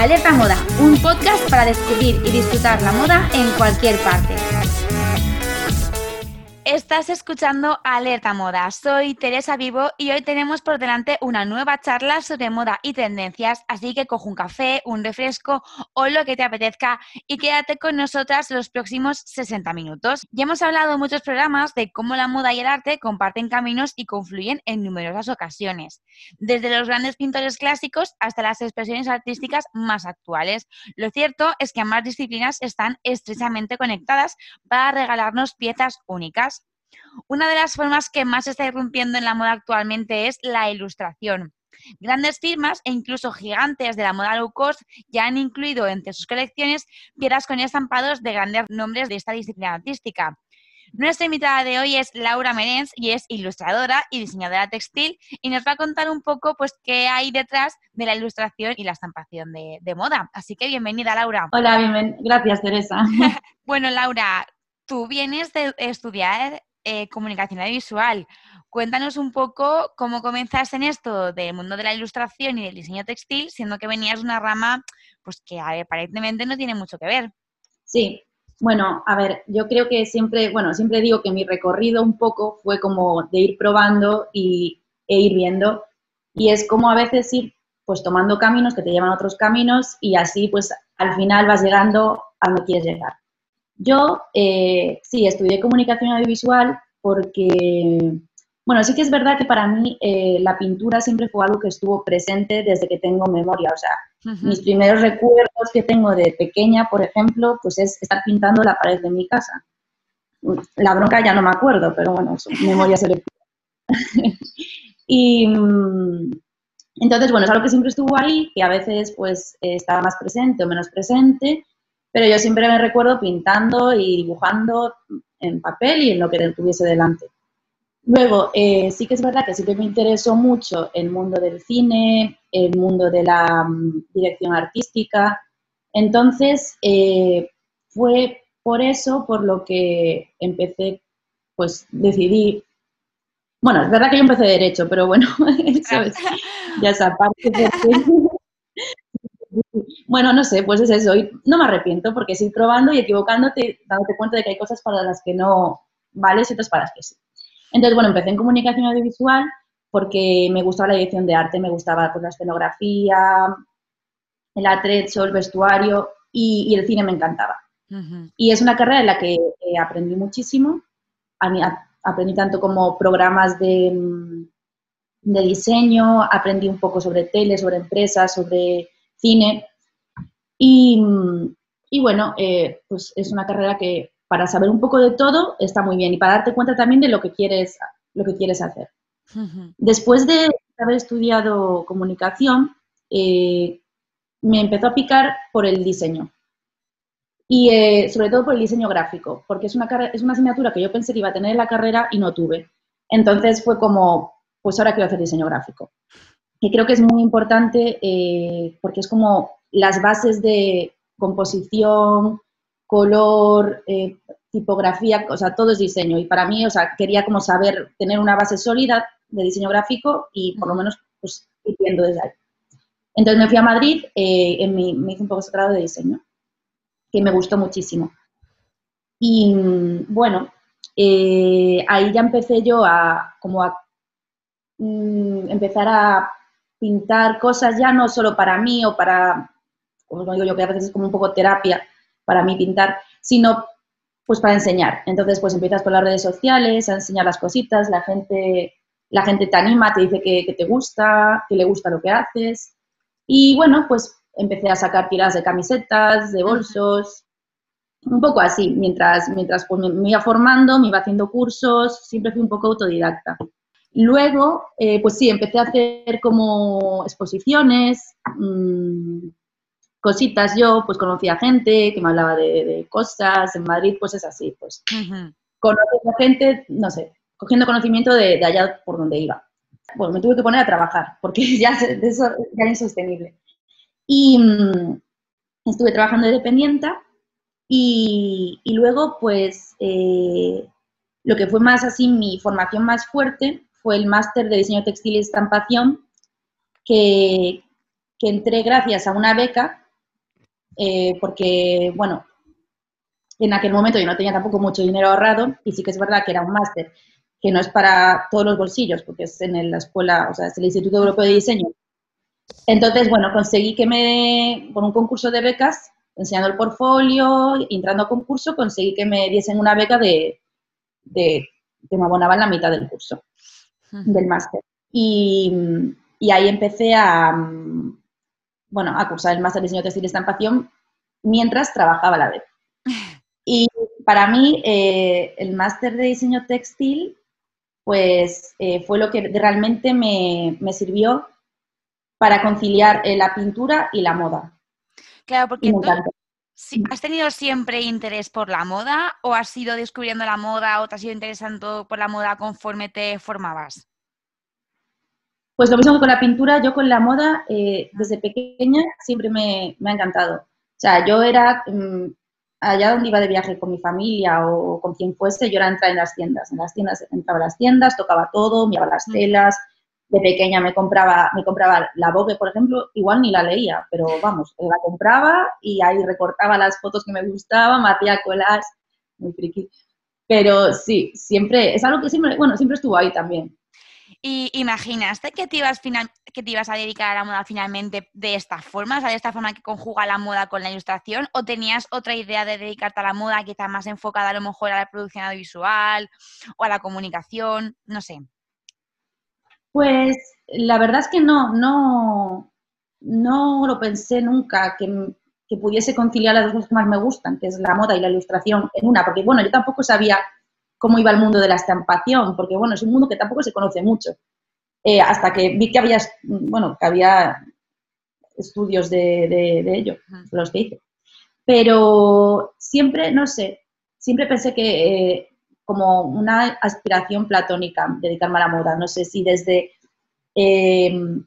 Alerta Moda, un podcast para descubrir y disfrutar la moda en cualquier parte. Estás escuchando Alerta Moda. Soy Teresa Vivo y hoy tenemos por delante una nueva charla sobre moda y tendencias, así que coge un café, un refresco o lo que te apetezca y quédate con nosotras los próximos 60 minutos. Ya hemos hablado en muchos programas de cómo la moda y el arte comparten caminos y confluyen en numerosas ocasiones, desde los grandes pintores clásicos hasta las expresiones artísticas más actuales. Lo cierto es que ambas disciplinas están estrechamente conectadas para regalarnos piezas únicas. Una de las formas que más está irrumpiendo en la moda actualmente es la ilustración. Grandes firmas e incluso gigantes de la moda low cost ya han incluido entre sus colecciones piedras con estampados de grandes nombres de esta disciplina artística. Nuestra invitada de hoy es Laura Merens y es ilustradora y diseñadora textil y nos va a contar un poco pues qué hay detrás de la ilustración y la estampación de, de moda. Así que bienvenida Laura. Hola, bienven gracias Teresa. bueno Laura, tú vienes de estudiar eh, comunicación visual. Cuéntanos un poco cómo comenzaste en esto del mundo de la ilustración y del diseño textil, siendo que venías de una rama pues que aparentemente no tiene mucho que ver. Sí, bueno, a ver, yo creo que siempre, bueno, siempre digo que mi recorrido un poco fue como de ir probando y, e ir viendo. Y es como a veces ir pues tomando caminos que te llevan a otros caminos y así pues al final vas llegando a donde quieres llegar. Yo eh, sí estudié comunicación audiovisual porque, bueno, sí que es verdad que para mí eh, la pintura siempre fue algo que estuvo presente desde que tengo memoria. O sea, mis primeros recuerdos que tengo de pequeña, por ejemplo, pues es estar pintando la pared de mi casa. La bronca ya no me acuerdo, pero bueno, memoria selectiva. y mm, entonces, bueno, es algo que siempre estuvo ahí, que a veces pues estaba más presente o menos presente, pero yo siempre me recuerdo pintando y dibujando en papel y en lo que tuviese delante. Luego, eh, sí que es verdad que siempre me interesó mucho el mundo del cine, el mundo de la mm, dirección artística. Entonces, eh, fue por eso por lo que empecé, pues decidí, bueno, es verdad que yo empecé Derecho, pero bueno, eso es, ya esa parte. Bueno, no sé, pues es eso. Y no me arrepiento porque es probando y equivocándote, dándote cuenta de que hay cosas para las que no vales y otras para las que sí. Entonces, bueno, empecé en comunicación audiovisual porque me gustaba la edición de arte, me gustaba pues, la escenografía, el atrecho, el vestuario y, el cine me encantaba. Y es una carrera en la que eh, aprendí muchísimo. aprendí tanto como programas de, de diseño, aprendí un poco sobre tele, sobre empresas, sobre cine. Y, bueno, eh, pues es una carrera que para saber un poco de todo está muy bien y para darte cuenta también de lo que quieres, lo que quieres hacer. Después de haber estudiado comunicación, eh, me empezó a picar por el diseño. Y eh, sobre todo por el diseño gráfico, porque es una, es una asignatura que yo pensé que iba a tener en la carrera y no tuve. Entonces fue como, pues ahora quiero hacer diseño gráfico. Y creo que es muy importante porque es como las bases de composición, color, eh, tipografía, o sea, todo es diseño. Y para mí, o sea, quería como saber, tener una base sólida de diseño gráfico y por lo menos, pues, ir viendo desde ahí. Entonces me fui a Madrid, eh, en mi, me hice un poco grado de diseño, que me gustó muchísimo. Y bueno, eh, ahí ya empecé yo a, como a mm, empezar a pintar cosas ya no solo para mí o para como digo yo, que a veces es como un poco terapia para mí pintar, sino pues para enseñar. Entonces, pues empiezas por las redes sociales a enseñar las cositas, la gente, la gente te anima, te dice que, te gusta, que le gusta lo que haces. Y bueno, pues empecé a sacar tiras de camisetas, de bolsos, un poco así, mientras, mientras pues, me, iba formando, me iba haciendo cursos, siempre fui un poco autodidacta. Luego, eh, pues sí, empecé a hacer como exposiciones, mmm, cositas yo, pues conocía gente que me hablaba de, cosas, en Madrid pues es así, pues uh gente, no sé, cogiendo conocimiento de, allá por donde iba. Bueno, me tuve que poner a trabajar porque ya, eso ya era insostenible. Y mm, estuve trabajando de dependiente y, luego pues eh, lo que fue más así, mi formación más fuerte fue el máster de diseño textil y estampación que, que entré gracias a una beca eh, porque, bueno, en aquel momento yo no tenía tampoco mucho dinero ahorrado y sí que es verdad que era un máster que no es para todos los bolsillos, porque es en la escuela, o sea, es el Instituto Europeo de Diseño. Entonces, bueno, conseguí que me, con un concurso de becas, enseñando el portfolio, entrando a concurso, conseguí que me diesen una beca de, de que me abonaban la mitad del curso, del máster. Y, y, ahí empecé a, bueno, a cursar el máster de diseño textil y estampación mientras trabajaba la vez. Y para mí, eh, el máster de diseño textil, pues eh, fue lo que realmente me, me sirvió para conciliar eh, la pintura y la moda. Claro, porque ¿Has tenido siempre interés por la moda o has ido descubriendo la moda o te has ido interesando por la moda conforme te formabas? Pues lo mismo que con la pintura, yo con la moda eh, desde pequeña siempre me, ha encantado. O sea, yo era, mm, allá donde iba de viaje con mi familia o con quien fuese, yo era entrar en las tiendas. En las tiendas entraba a las tiendas, tocaba todo, miraba las telas, de pequeña me compraba, me compraba la Vogue, por ejemplo, igual ni la leía, pero vamos, la compraba y ahí recortaba las fotos que me gustaban, me hacía colas, muy friki. Pero sí, siempre, es algo que siempre, bueno, siempre estuvo ahí también. ¿Y imaginaste que te, ibas que te ibas a dedicar a la moda finalmente de esta forma, o sea, de esta forma que conjuga la moda con la ilustración? ¿O tenías otra idea de dedicarte a la moda, quizá más enfocada a lo mejor a la producción audiovisual o a la comunicación? No sé. Pues la verdad es que no, no, no lo pensé nunca que, pudiese conciliar las dos cosas que más me gustan, que es la moda y la ilustración en una, porque bueno, yo tampoco sabía cómo iba el mundo de la estampación, porque bueno, es un mundo que tampoco se conoce mucho. Eh, hasta que vi que había, bueno, que había estudios de, ello, los que hice. Pero siempre, no sé, siempre pensé que eh, como una aspiración platónica dedicarme a la moda. No sé si desde em,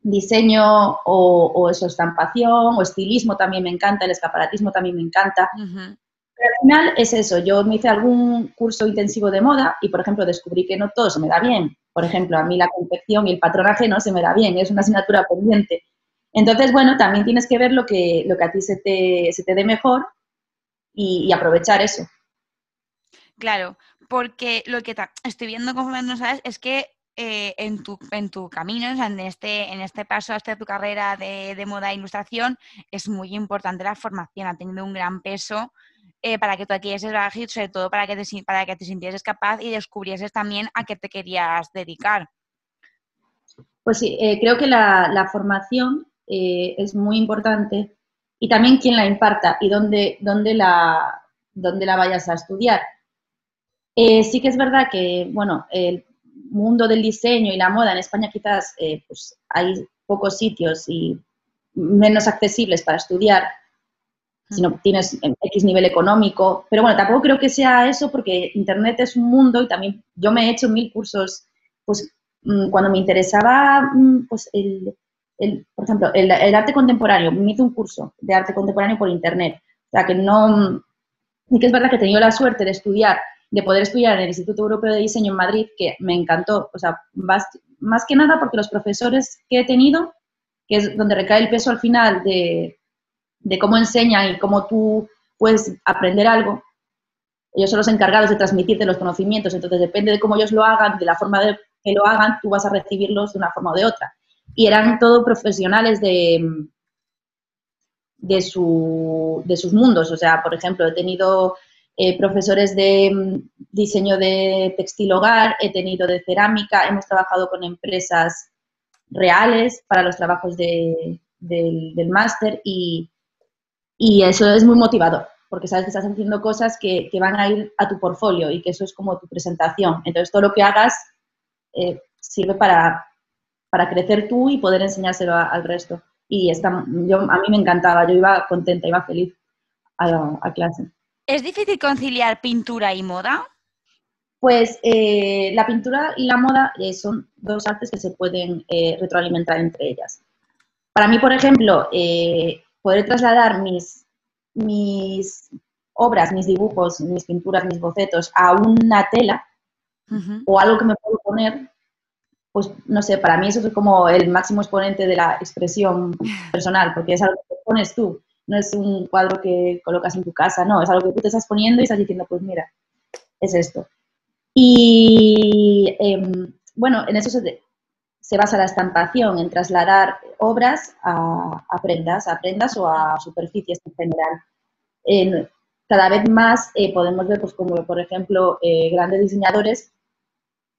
diseño o, eso, estampación o estilismo también me encanta, el escaparatismo también me encanta. Al final es eso, yo me hice algún curso intensivo de moda y, por ejemplo, descubrí que no todo se me da bien. Por ejemplo, a mí la confección y el patronaje no se me da bien, es una asignatura pendiente. Entonces, bueno, también tienes que ver lo que, lo que a ti se te, se te dé mejor y aprovechar eso. Claro, porque lo que estoy viendo conforme no sabes es que eh, en, tu, en tu camino, en, este, en este paso hasta tu carrera de, moda e ilustración, es muy importante la formación, ha tenido un gran peso eh, para que tú adquieres el y sobre todo para que, te, para que te sintieses capaz y descubrieses también a qué te querías dedicar. Pues sí, eh, creo que la, formación es muy importante y también quién la imparta y dónde, dónde, la, dónde la vayas a estudiar. Eh, sí que es verdad que, bueno, el mundo del diseño y la moda en España quizás eh, pues hay pocos sitios y menos accesibles para estudiar, si no tienes X nivel económico. Pero bueno, tampoco creo que sea eso porque Internet es un mundo y también yo me he hecho mil cursos, pues mm, cuando me interesaba, mm, pues el, el por ejemplo, el, el, arte contemporáneo, me hice un curso de arte contemporáneo por Internet. O sea, que no, y que es verdad que he tenido la suerte de estudiar de poder estudiar en el Instituto Europeo de Diseño en Madrid, que me encantó, o sea, más, que nada porque los profesores que he tenido, que es donde recae el peso al final de, cómo enseñan y cómo tú puedes aprender algo, ellos son los encargados de transmitirte los conocimientos, entonces depende de cómo ellos lo hagan, de la forma de que lo hagan, tú vas a recibirlos de una forma o de otra. Y eran todos profesionales de, de, su, de sus mundos, o sea, por ejemplo, he tenido eh, profesores de mm, diseño de textil hogar, he tenido de cerámica, hemos trabajado con empresas reales para los trabajos del, máster y, eso es muy motivador, porque sabes que estás haciendo cosas que, van a ir a tu portfolio y que eso es como tu presentación. Entonces, todo lo que hagas eh, sirve para, crecer tú y poder enseñárselo al resto. Y está, yo, a mí me encantaba, yo iba contenta, iba feliz a clase. ¿Es difícil conciliar pintura y moda? Pues eh, la pintura y la moda eh, son dos artes que se pueden eh, retroalimentar entre ellas. Para mí, por ejemplo, poder trasladar mis, mis obras, mis dibujos, mis pinturas, mis bocetos a una tela o algo que me puedo poner, pues no sé, para mí eso es como el máximo exponente de la expresión personal, porque es algo que pones tú no es un cuadro que colocas en tu casa, no, es algo que tú te estás poniendo y estás diciendo, pues mira, es esto. Y em, bueno, en eso se, se, basa la estampación, en trasladar obras a, prendas, a prendas o a superficies en general. cada vez más eh, podemos ver, pues como por ejemplo, eh, grandes diseñadores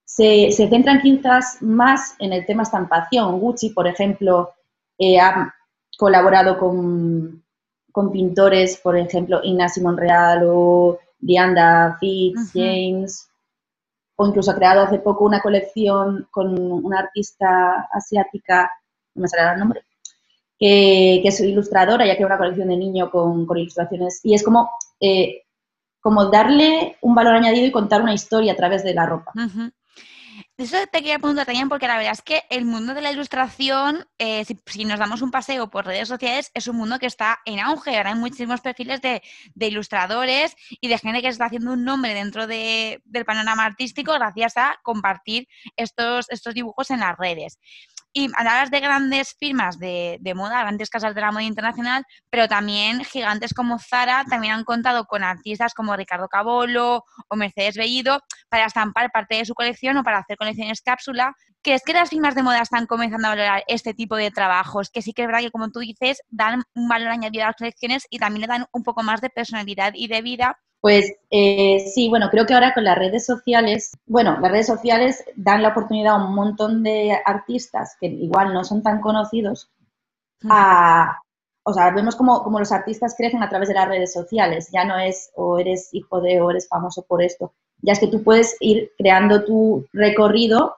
se, se, centran quizás más en el tema estampación. Gucci, por ejemplo, eh, ha colaborado con, con, pintores, por ejemplo, Ignacio Monreal o Dianda Fitz, James, o incluso ha creado hace poco una colección con una artista asiática, no me sale el nombre, que, es ilustradora, ya que una colección de niño con, con ilustraciones. Y es como, eh, como darle un valor añadido y contar una historia a través de la ropa. Eso te quería preguntar también, porque la verdad es que el mundo de la ilustración, eh, si, nos damos un paseo por redes sociales, es un mundo que está en auge. Ahora hay muchísimos perfiles de, ilustradores y de gente que está haciendo un nombre dentro del panorama artístico gracias a compartir estos, estos dibujos en las redes. Y hablas de grandes firmas de, moda, grandes casas de la moda internacional, pero también gigantes como Zara también han contado con artistas como Ricardo Cabolo o Mercedes Bellido para estampar parte de su colección o para hacer colecciones cápsula. ¿Crees que las firmas de moda están comenzando a valorar este tipo de trabajos? Que sí que es verdad que, como tú dices, dan un valor añadido a las colecciones y también le dan un poco más de personalidad y de vida pues eh, sí, bueno, creo que ahora con las redes sociales, bueno, las redes sociales dan la oportunidad a un montón de artistas que igual no son tan conocidos a, o sea, vemos como, como, los artistas crecen a través de las redes sociales, ya no es o eres hijo de o eres famoso por esto, ya es que tú puedes ir creando tu recorrido,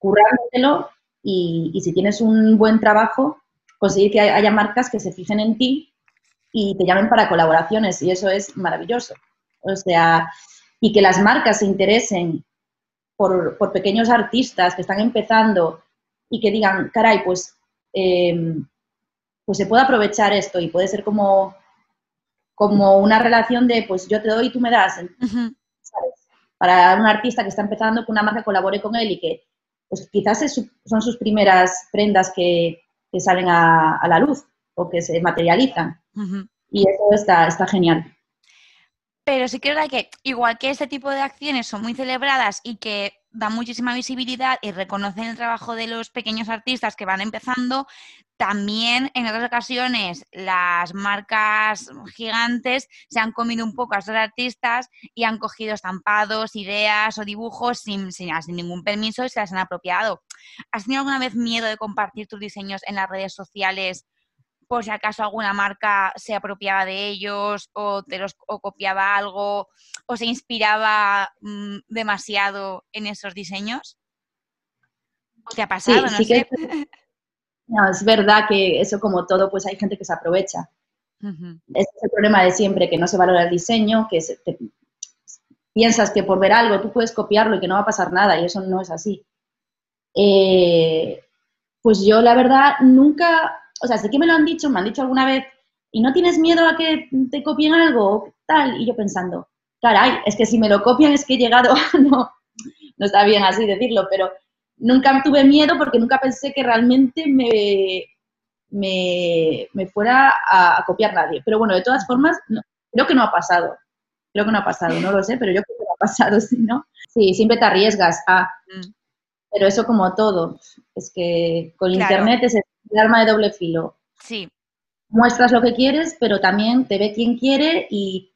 currándotelo y, y si tienes un buen trabajo, conseguir que haya marcas que se fijen en ti y te llamen para colaboraciones y eso es maravilloso. O sea, y que las marcas se interesen por, pequeños artistas que están empezando y que digan, caray, pues, em, pues se puede aprovechar esto y puede ser como, como una relación de, pues yo te doy y tú me das, Para un artista que está empezando, que una marca colabore con él y que, pues quizás son sus primeras prendas que, salen a, la luz o que se materializan. Y eso está, está genial. Pero sí que es verdad que, igual que este tipo de acciones son muy celebradas y que dan muchísima visibilidad y reconocen el trabajo de los pequeños artistas que van empezando, también en otras ocasiones las marcas gigantes se han comido un poco a estos artistas y han cogido estampados, ideas o dibujos sin, sin, sin ningún permiso y se las han apropiado. ¿Has tenido alguna vez miedo de compartir tus diseños en las redes sociales por si acaso alguna marca se apropiaba de ellos o, te los, copiaba algo o se inspiraba mm, demasiado en esos diseños? ¿Te ha pasado? no sé. es verdad que eso como todo, pues hay gente que se aprovecha. es el problema de siempre, que no se valora el diseño, que piensas que por ver algo tú puedes copiarlo y que no va a pasar nada, y eso no es así. Eh, pues yo la verdad nunca o sea, sé que me lo han dicho, me han dicho alguna vez, ¿y no tienes miedo a que te copien algo tal? Y yo pensando, caray, es que si me lo copian es que he llegado, no, no está bien así decirlo, pero nunca tuve miedo porque nunca pensé que realmente me, me, fuera a, copiar nadie. Pero bueno, de todas formas, creo que no ha pasado. Creo que no ha pasado, no lo sé, pero yo creo que no ha pasado, ¿sí, ¿no? Sí, siempre te arriesgas a... Pero eso como todo, es que con Internet es el arma de doble filo. Sí. Muestras lo que quieres, pero también te ve quien quiere y,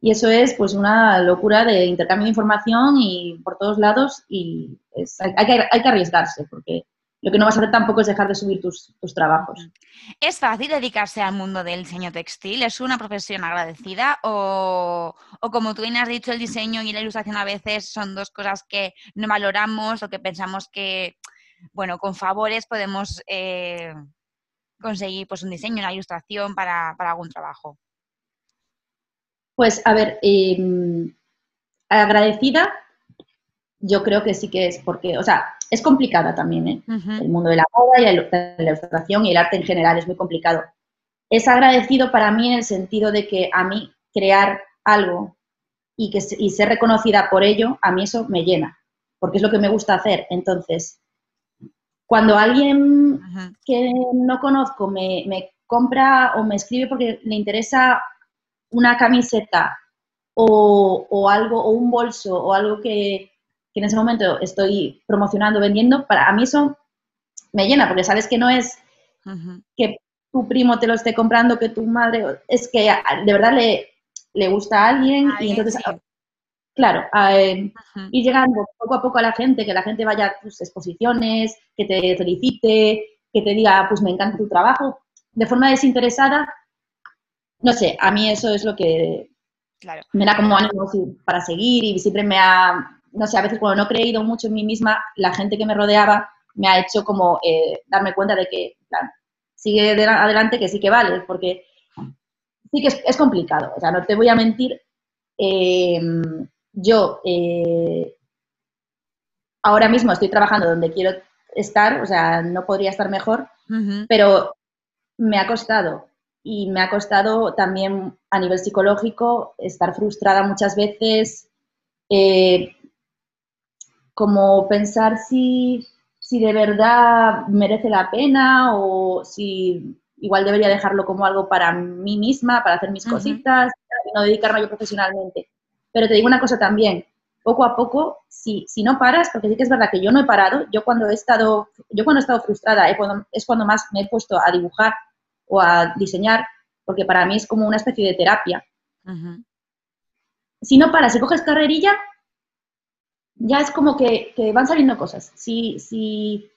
eso es pues una locura de intercambio de información y por todos lados y hay, que, hay que arriesgarse porque lo que no vas a hacer tampoco es dejar de subir tus, tus, trabajos. ¿Es fácil dedicarse al mundo del diseño textil? ¿Es una profesión agradecida? O, o, como tú bien has dicho, el diseño y la ilustración a veces son dos cosas que no valoramos o que pensamos que bueno, con favores podemos eh, conseguir pues, un diseño, una ilustración para, algún trabajo. Pues a ver, em, agradecida, yo creo que sí que es porque, o sea, es complicada también, ¿eh? El mundo de la moda y la ilustración y el arte en general es muy complicado. Es agradecido para mí en el sentido de que a mí crear algo y, que, y ser reconocida por ello, a mí eso me llena, porque es lo que me gusta hacer. Entonces, cuando alguien que no conozco me, compra o me escribe porque le interesa una camiseta o, algo, o un bolso, o algo que, en ese momento estoy promocionando, vendiendo, para a mí eso me llena, porque sabes que no es que tu primo te lo esté comprando, que tu madre, es que de verdad le, le gusta a alguien y entonces, claro, ir llegando poco a poco a la gente, que la gente vaya a tus exposiciones, que te felicite, que te diga, pues me encanta tu trabajo, de forma desinteresada, no sé, a mí eso es lo que me da como ánimo para seguir y siempre me ha, no sé, a veces cuando no he creído mucho en mí misma, la gente que me rodeaba me ha hecho como eh, darme cuenta de que, sigue adelante, que sí que vale, porque sí que es, complicado, o sea, no te voy a mentir, em, yo eh, ahora mismo estoy trabajando donde quiero estar, o sea, no podría estar mejor, pero me ha costado. Y me ha costado también a nivel psicológico estar frustrada muchas veces, eh, como pensar si, si de verdad merece la pena o si igual debería dejarlo como algo para mí misma, para hacer mis cositas y no dedicarme yo profesionalmente. Pero te digo una cosa también, poco a poco, si, si no paras, porque sí que es verdad que yo no he parado, yo cuando he estado, yo cuando he estado frustrada es cuando más me he puesto a dibujar o a diseñar, porque para mí es como una especie de terapia. Si no paras, si coges carrerilla, ya es como que, van saliendo cosas. Si, si,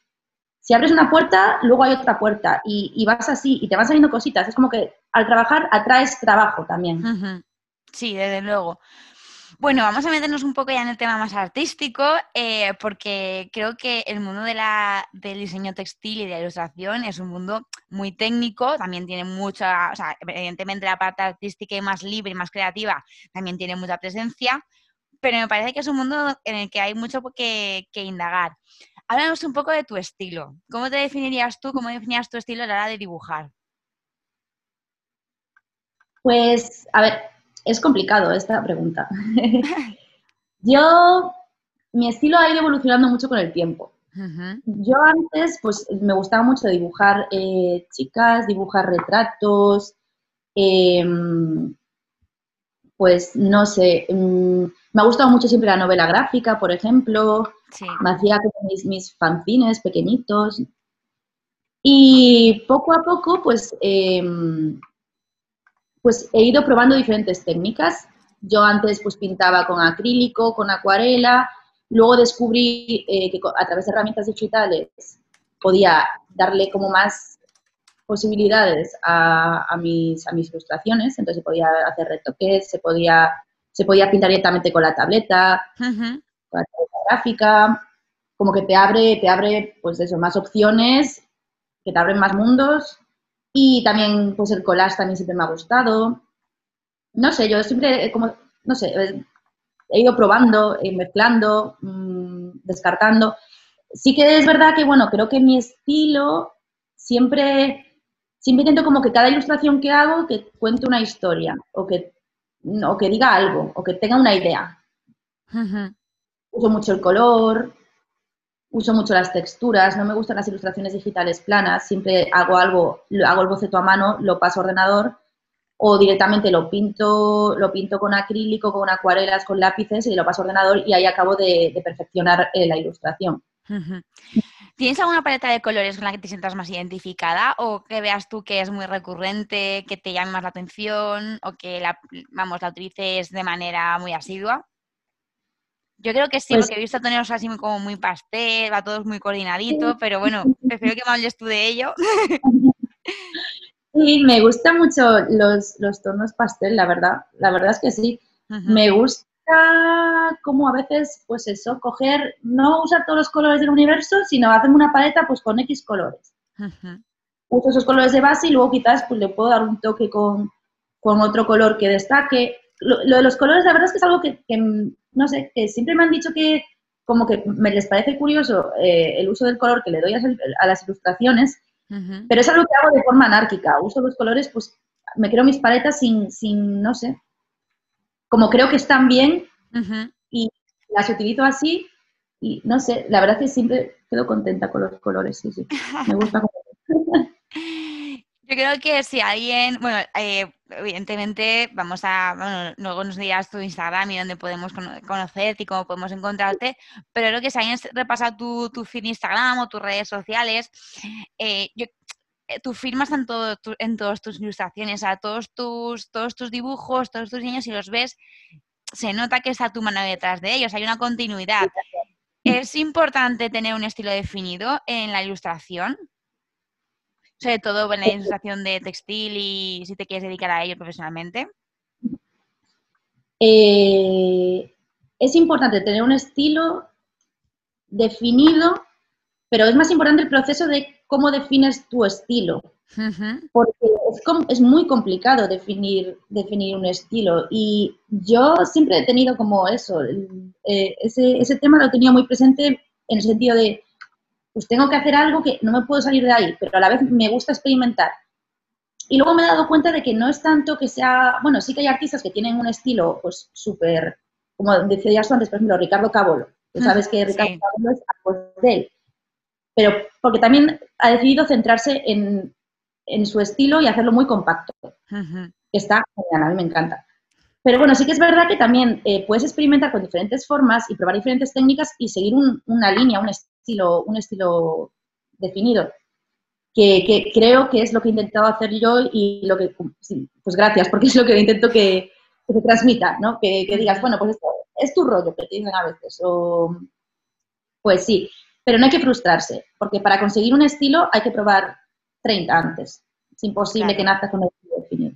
si, abres una puerta, luego hay otra puerta y, vas así y te van saliendo cositas. Es como que al trabajar atraes trabajo también. Sí, desde luego. Bueno, vamos a meternos un poco ya en el tema más artístico, eh, porque creo que el mundo de la, del diseño textil y de la ilustración es un mundo muy técnico, también tiene mucha, o sea, evidentemente la parte artística y más libre y más creativa también tiene mucha presencia, pero me parece que es un mundo en el que hay mucho que, que indagar. Háblanos un poco de tu estilo. ¿Cómo te definirías tú, cómo definirías tu estilo a la hora de dibujar? Pues, a ver, es complicado esta pregunta. Yo, mi estilo ha ido evolucionando mucho con el tiempo. Yo antes, pues, me gustaba mucho dibujar eh, chicas, dibujar retratos, em, pues, no sé, em, me ha gustado mucho siempre la novela gráfica, por ejemplo. Me hacía mis, mis fanzines pequeñitos. Y poco a poco, pues, em, pues he ido probando diferentes técnicas. Yo antes pues pintaba con acrílico, con acuarela, luego descubrí eh, que a través de herramientas digitales podía darle como más posibilidades a, mis, a mis ilustraciones, entonces se podía hacer retoques, se podía, se podía pintar directamente con la tableta, con la tableta gráfica, como que te abre, te abre pues eso, más opciones, que te abren más mundos y también, pues el collage también siempre me ha gustado. No sé, yo siempre, como, no sé, he ido probando, eh, mezclando, mm, descartando. Sí que es verdad que, bueno, creo que mi estilo siempre, siempre intento como que cada ilustración que hago que cuente una historia o que, o que diga algo o que tenga una idea. Uso mucho el color, uso mucho las texturas, no me gustan las ilustraciones digitales planas, siempre hago algo, hago el boceto a mano, lo paso a ordenador o directamente lo pinto, lo pinto con acrílico, con acuarelas, con lápices y lo paso a ordenador y ahí acabo de, perfeccionar eh, la ilustración. ¿Tienes alguna paleta de colores con la que te sientas más identificada o que veas tú que es muy recurrente, que te llame más la atención o que la, vamos, la utilices de manera muy asidua? Yo creo que sí, pues porque he visto tonos así como muy pastel, va todo muy coordinadito, pero bueno, prefiero que me hables tú de ello. Sí, me gustan mucho los, tonos pastel, la verdad. La verdad es que sí. Me gusta como a veces, pues eso, coger, no usar todos los colores del universo, sino hacerme una paleta pues con X colores. Uso esos colores de base y luego quizás pues le puedo dar un toque con, otro color que destaque. Lo, de los colores, la verdad es que es algo que no sé, que siempre me han dicho que como que me les parece curioso eh, el uso del color que le doy a, las ilustraciones, pero es algo que hago de forma anárquica. Uso los colores, pues me creo mis paletas sin, sin no sé, como creo que están bien y las utilizo así y no sé, la verdad es que siempre quedo contenta con los colores, sí, sí. Me gusta. Yo creo que si alguien, bueno, eh, evidentemente vamos a, bueno, luego nos dirás tu Instagram y dónde podemos conocerte y cómo podemos encontrarte, pero creo que si alguien repasa tu, tu feed Instagram o tus redes sociales, eh, yo, tú firmas en, todo, en todas tus ilustraciones, a todos tus, todos tus dibujos, todos tus diseños y los ves, se nota que está tu mano detrás de ellos, hay una continuidad. ¿Es importante tener un estilo definido en la ilustración? sobre todo en la ilustración de textil y si te quieres dedicar a ello profesionalmente? Eh, es importante tener un estilo definido, pero es más importante el proceso de cómo defines tu estilo. Porque es, muy complicado definir, definir un estilo. Y yo siempre he tenido como eso, eh, ese, ese tema lo tenía muy presente en el sentido de pues tengo que hacer algo que no me puedo salir de ahí, pero a la vez me gusta experimentar. Y luego me he dado cuenta de que no es tanto que sea, bueno, sí que hay artistas que tienen un estilo pues súper, como decías antes, por ejemplo, Ricardo Cabolo. Tú sabes que Ricardo Cabolo es a de él. Pero porque también ha decidido centrarse en, su estilo y hacerlo muy compacto. Está genial, a mí me encanta. Pero bueno, sí que es verdad que también eh, puedes experimentar con diferentes formas y probar diferentes técnicas y seguir una línea, un estilo, un estilo definido. Que, creo que es lo que he intentado hacer yo y lo que, pues gracias, porque es lo que intento que, se transmita, ¿no? Que, digas, bueno, pues esto es tu rollo, que te dicen a veces, o pues sí, pero no hay que frustrarse, porque para conseguir un estilo hay que probar 30 antes. Es imposible que nazca con el estilo definido.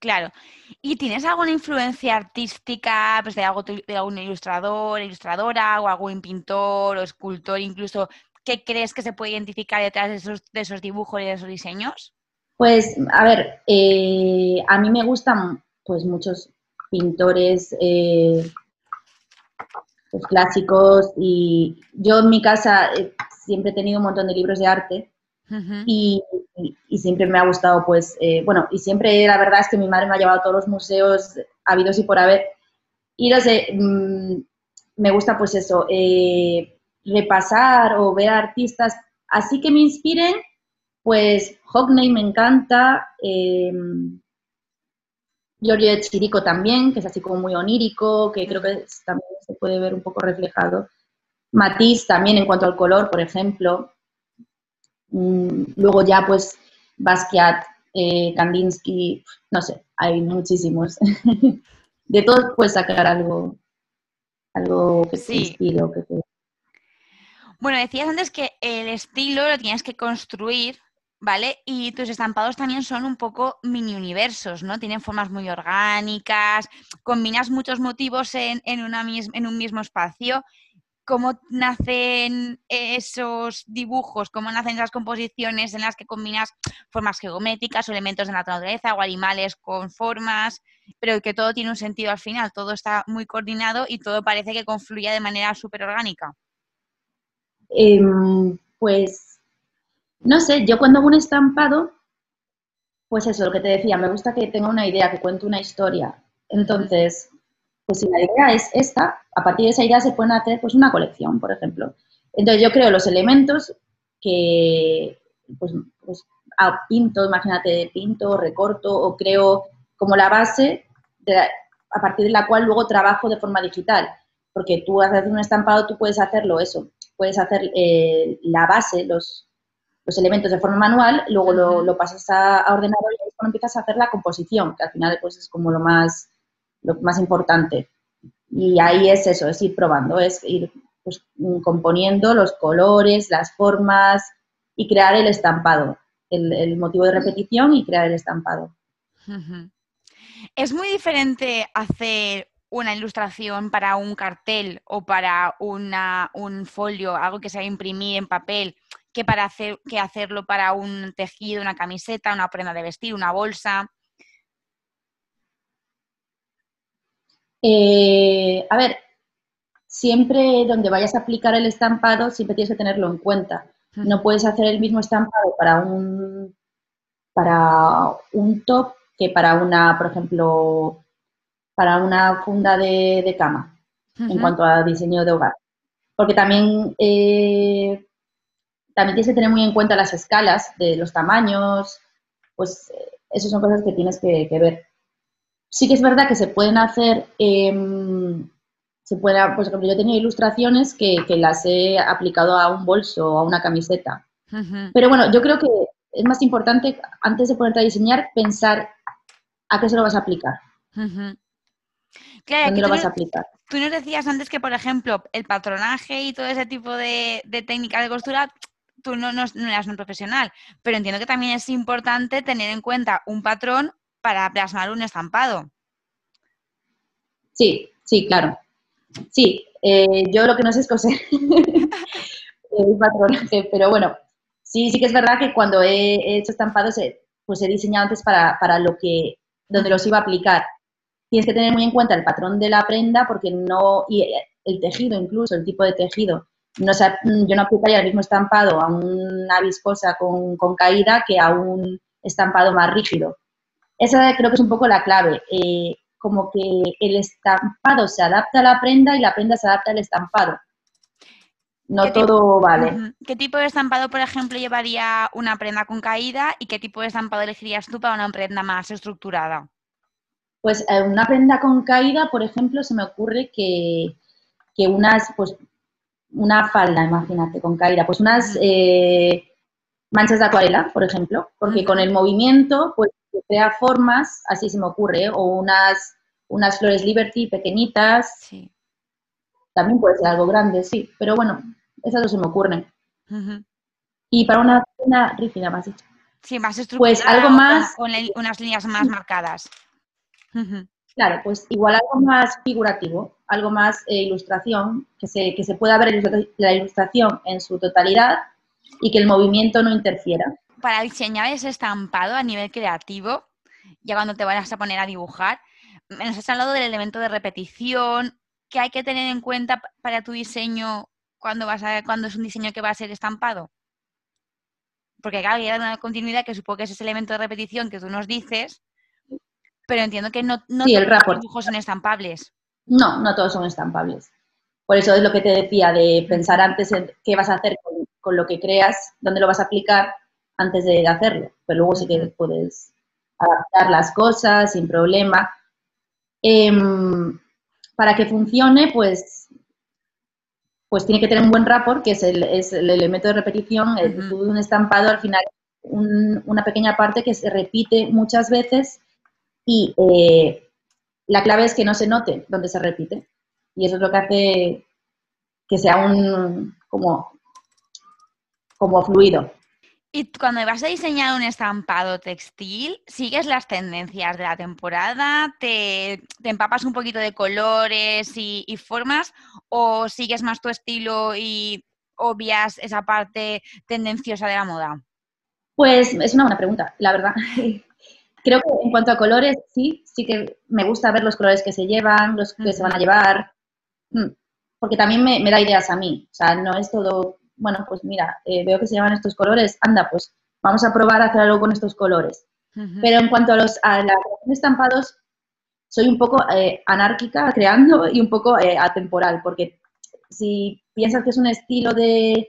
Claro. ¿Y tienes alguna influencia artística pues, de, algo, de algún ilustrador, ilustradora, o algún pintor o escultor incluso, que crees que se puede identificar detrás de esos, de esos dibujos y de esos diseños? Pues, a ver, eh, a mí me gustan pues muchos pintores eh, pues, clásicos y yo en mi casa eh, siempre he tenido un montón de libros de arte y, siempre me ha gustado, pues, eh, bueno, y siempre la verdad es que mi madre me ha llevado a todos los museos habidos y por haber. Y no sé, mm, me gusta pues eso, eh, repasar o ver artistas así que me inspiren, pues Hockney me encanta, eh, Giorgio Chirico también, que es así como muy onírico, que creo que también se puede ver un poco reflejado. Matisse también en cuanto al color, por ejemplo. Mm, luego ya pues Basquiat, eh, Kandinsky, no sé, hay muchísimos. de todos puedes sacar algo, algo que sí. Bueno, decías antes que el estilo lo tienes que construir, ¿vale? Y tus estampados también son un poco mini universos, ¿no? Tienen formas muy orgánicas, combinas muchos motivos en, en, una en un mismo espacio cómo nacen esos dibujos, cómo nacen esas composiciones en las que combinas formas geométricas o elementos de la naturaleza o animales con formas, pero que todo tiene un sentido al final, todo está muy coordinado y todo parece que confluye de manera súper orgánica. Em, pues, no sé, yo cuando hago un estampado, pues eso, lo que te decía, me gusta que tenga una idea, que cuente una historia. Entonces, pues si la idea es esta, a partir de esa idea se pueden hacer pues una colección, por ejemplo. Entonces yo creo los elementos que, pues, pues pinto, imagínate, pinto, recorto o creo como la base a partir de la cual luego trabajo de forma digital. Porque tú haces un estampado, tú puedes hacerlo eso, puedes hacer eh, la base, los, los elementos de forma manual, luego lo, pasas a, a, ordenador y cuando empiezas a hacer la composición, que al final pues es como lo más lo más importante. Y ahí es eso, es ir probando, es ir pues, componiendo los colores, las formas y crear el estampado, el, motivo de repetición y crear el estampado. Es muy diferente hacer una ilustración para un cartel o para una, un folio, algo que se va a imprimir en papel, que para hacer, que hacerlo para un tejido, una camiseta, una prenda de vestir, una bolsa. Eh, a ver, siempre donde vayas a aplicar el estampado, siempre tienes que tenerlo en cuenta. No puedes hacer el mismo estampado para un, para un top que para una, por ejemplo, para una funda de, cama, en cuanto a diseño de hogar. Porque también, eh, también tienes que tener muy en cuenta las escalas de los tamaños, pues eh, esas son cosas que tienes que, ver. Sí que es verdad que se pueden hacer, em, se puede, por ejemplo, yo tenía ilustraciones que, las he aplicado a un bolso o a una camiseta. Pero bueno, yo creo que es más importante, antes de ponerte a diseñar, pensar a qué se lo vas a aplicar. ¿Dónde lo vas a aplicar? Tú nos decías antes que, por ejemplo, el patronaje y todo ese tipo de, técnicas de costura, tú no, no, eras un profesional, pero entiendo que también es importante tener en cuenta un patrón para plasmar un estampado. Sí, sí, claro. Sí, eh, yo lo que no sé es coser el patronaje, pero bueno, sí, sí que es verdad que cuando he hecho estampados, pues he diseñado antes para, para lo que, donde los iba a aplicar tienes que tener muy en cuenta el patrón de la prenda porque no, y el tejido incluso, el tipo de tejido. No, yo no aplicaría el mismo estampado a una viscosa con, caída que a un estampado más rígido. Esa creo que es un poco la clave. Eh, como que el estampado se adapta a la prenda y la prenda se adapta al estampado. No todo vale. ¿Qué tipo de estampado, por ejemplo, llevaría una prenda con caída y qué tipo de estampado elegirías tú para una prenda más estructurada? Pues eh, una prenda con caída, por ejemplo, se me ocurre que, unas, pues, una falda, imagínate, con caída, pues unas eh, manchas de acuarela, por ejemplo, porque con el movimiento, pues, crea formas, así se me ocurre, o unas, unas flores Liberty pequeñitas. Sí. También puede ser algo grande, sí, pero bueno, esas dos se me ocurren. Y para una prenda rígida, más dicho. Sí, más estructurada. Pues algo más. Con, unas líneas más marcadas. Claro, pues igual algo más figurativo, algo más eh, ilustración, que se, que se pueda ver la ilustración en su totalidad y que el movimiento no interfiera. Para diseñar ese estampado a nivel creativo, ya cuando te vayas a poner a dibujar, nos has hablado del elemento de repetición, que hay que tener en cuenta para tu diseño cuando, vas a, cuando es un diseño que va a ser estampado. Porque claro, hay una continuidad que supongo que es ese elemento de repetición que tú nos dices, pero entiendo que no, no todos los dibujos son estampables. No, no todos son estampables. Por eso es lo que te decía, de pensar antes en qué vas a hacer con, lo que creas, dónde lo vas a aplicar antes de hacerlo. Pero luego sí que puedes adaptar las cosas sin problema. Em, para que funcione, pues, pues tiene que tener un buen rapport, que es el, es el elemento de repetición. Un estampado, al final, una pequeña parte que se repite muchas veces y eh, la clave es que no se note donde se repite. Y eso es lo que hace que sea un como, como fluido. Y cuando vas a diseñar un estampado textil, ¿sigues las tendencias de la temporada? ¿Te, empapas un poquito de colores y, y, formas? ¿O sigues más tu estilo y obvias esa parte tendenciosa de la moda? Pues es una buena pregunta, la verdad. Creo que en cuanto a colores, sí, sí que me gusta ver los colores que se llevan, los que se van a llevar, mm, porque también me, da ideas a mí. O sea, no es todo, bueno, pues mira, eh, veo que se llevan estos colores, anda, pues vamos a probar a hacer algo con estos colores. Pero en cuanto a los a la de estampados, soy un poco eh, anárquica creando y un poco eh, atemporal, porque si piensas que es un estilo de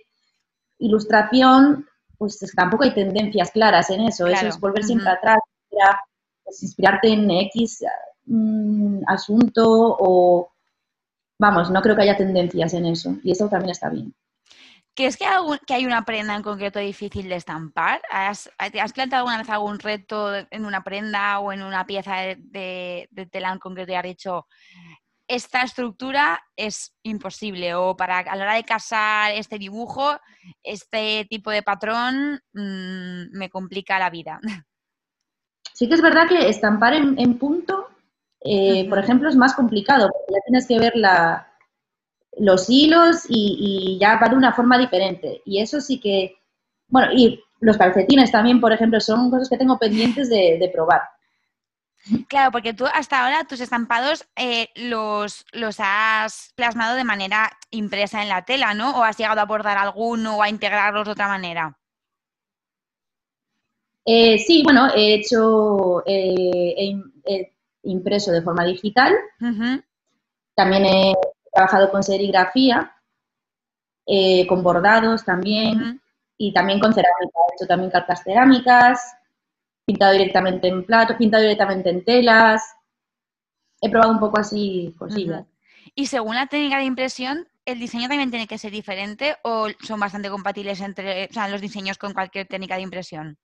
ilustración, pues tampoco hay tendencias claras en eso, eso es volver siempre atrás, pues, inspirarte en X mm, asunto o, vamos, no creo que haya tendencias en eso y eso también está bien. ¿Crees que, que hay una prenda en concreto difícil de estampar? ¿Has, ¿Has, planteado alguna vez algún reto en una prenda o en una pieza de, de, tela en concreto y has dicho, esta estructura es imposible o para a la hora de casar este dibujo, este tipo de patrón mm, me complica la vida? Sí que es verdad que estampar en, punto, eh, por ejemplo, es más complicado, porque ya tienes que ver la, los hilos y, ya va de una forma diferente. Y eso sí que, bueno, y los calcetines también, por ejemplo, son cosas que tengo pendientes de, probar. Claro, porque tú hasta ahora tus estampados eh, los, los has plasmado de manera impresa en la tela, ¿no? ¿O has llegado a abordar alguno o a integrarlos de otra manera? Eh, sí, bueno, he hecho, eh, he, impreso de forma digital. También he trabajado con serigrafía, eh, con bordados también, y también con cerámica. He hecho también cartas cerámicas. pintado directamente en plato, pintado directamente en telas. He probado un poco así cosillas. Y según la técnica de impresión, ¿el diseño también tiene que ser diferente o son bastante compatibles entre los diseños con cualquier técnica de impresión?